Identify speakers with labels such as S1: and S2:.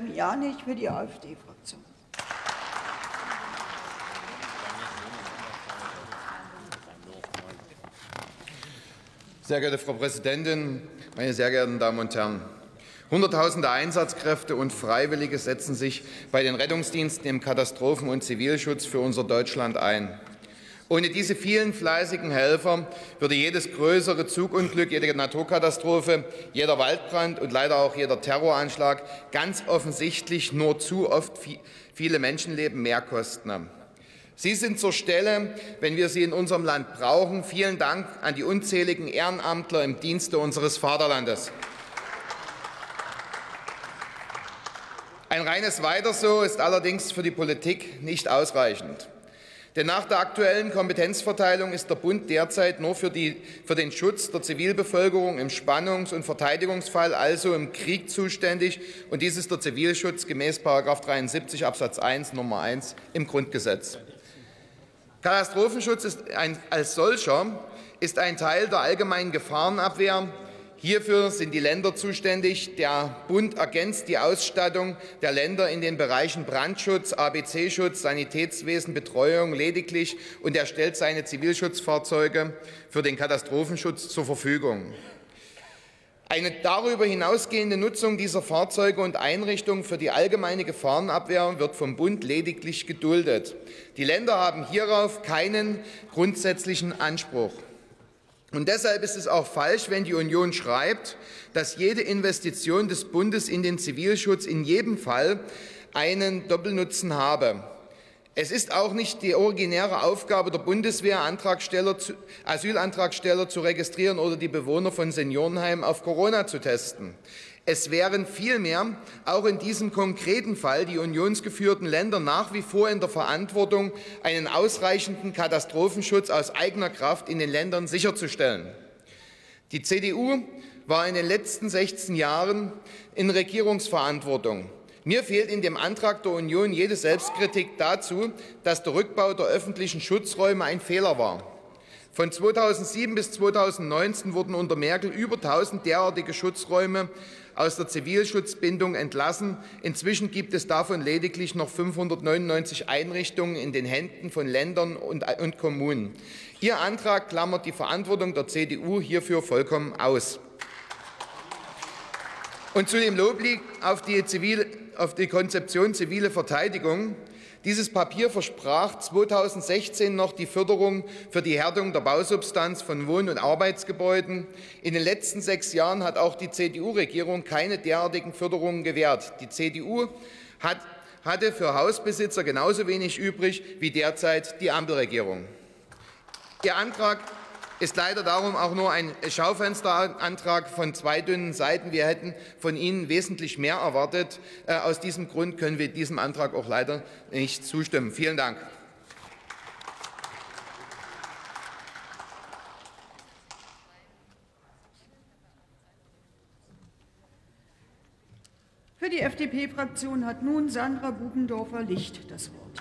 S1: Steffen Janich für die AfD-Fraktion.
S2: Sehr geehrte Frau Präsidentin, meine sehr geehrten Damen und Herren! Hunderttausende Einsatzkräfte und Freiwillige setzen sich bei den Rettungsdiensten im Katastrophen- und Zivilschutz für unser Deutschland ein. Ohne diese vielen fleißigen Helfer würde jedes größere Zugunglück, jede Naturkatastrophe, jeder Waldbrand und leider auch jeder Terroranschlag ganz offensichtlich nur zu oft viele Menschenleben mehr kosten. Sie sind zur Stelle, wenn wir sie in unserem Land brauchen. Vielen Dank an die unzähligen Ehrenamtler im Dienste unseres Vaterlandes. Ein reines Weiter so ist allerdings für die Politik nicht ausreichend. Denn nach der aktuellen Kompetenzverteilung ist der Bund derzeit nur für, die, für, den Schutz der Zivilbevölkerung im Spannungs- und Verteidigungsfall, also im Krieg, zuständig. Und dies ist der Zivilschutz gemäß 73 Absatz 1 Nummer 1 im Grundgesetz. Katastrophenschutz ist ein, als solcher ist ein Teil der allgemeinen Gefahrenabwehr Hierfür sind die Länder zuständig. Der Bund ergänzt die Ausstattung der Länder in den Bereichen Brandschutz, ABC-Schutz, Sanitätswesen, Betreuung lediglich und er stellt seine Zivilschutzfahrzeuge für den Katastrophenschutz zur Verfügung. Eine darüber hinausgehende Nutzung dieser Fahrzeuge und Einrichtungen für die allgemeine Gefahrenabwehr wird vom Bund lediglich geduldet. Die Länder haben hierauf keinen grundsätzlichen Anspruch. Und deshalb ist es auch falsch, wenn die Union schreibt, dass jede Investition des Bundes in den Zivilschutz in jedem Fall einen Doppelnutzen habe. Es ist auch nicht die originäre Aufgabe der Bundeswehr, Antragsteller zu, Asylantragsteller zu registrieren oder die Bewohner von Seniorenheimen auf Corona zu testen. Es wären vielmehr auch in diesem konkreten Fall die unionsgeführten Länder nach wie vor in der Verantwortung, einen ausreichenden Katastrophenschutz aus eigener Kraft in den Ländern sicherzustellen. Die CDU war in den letzten 16 Jahren in Regierungsverantwortung. Mir fehlt in dem Antrag der Union jede Selbstkritik dazu, dass der Rückbau der öffentlichen Schutzräume ein Fehler war. Von 2007 bis 2019 wurden unter Merkel über 1000 derartige Schutzräume aus der Zivilschutzbindung entlassen. Inzwischen gibt es davon lediglich noch 599 Einrichtungen in den Händen von Ländern und, und Kommunen. Ihr Antrag klammert die Verantwortung der CDU hierfür vollkommen aus. Und zu dem Lob auf die, Zivil, auf die Konzeption zivile Verteidigung dieses Papier versprach 2016 noch die Förderung für die Härtung der Bausubstanz von Wohn- und Arbeitsgebäuden. In den letzten sechs Jahren hat auch die CDU-Regierung keine derartigen Förderungen gewährt. Die CDU hat, hatte für Hausbesitzer genauso wenig übrig wie derzeit die Ampelregierung. Ihr Antrag ist leider darum auch nur ein Schaufensterantrag von zwei dünnen Seiten. Wir hätten von Ihnen wesentlich mehr erwartet. Äh, aus diesem Grund können wir diesem Antrag auch leider nicht zustimmen. Vielen Dank.
S1: Für die FDP-Fraktion hat nun Sandra Bubendorfer-Licht das Wort.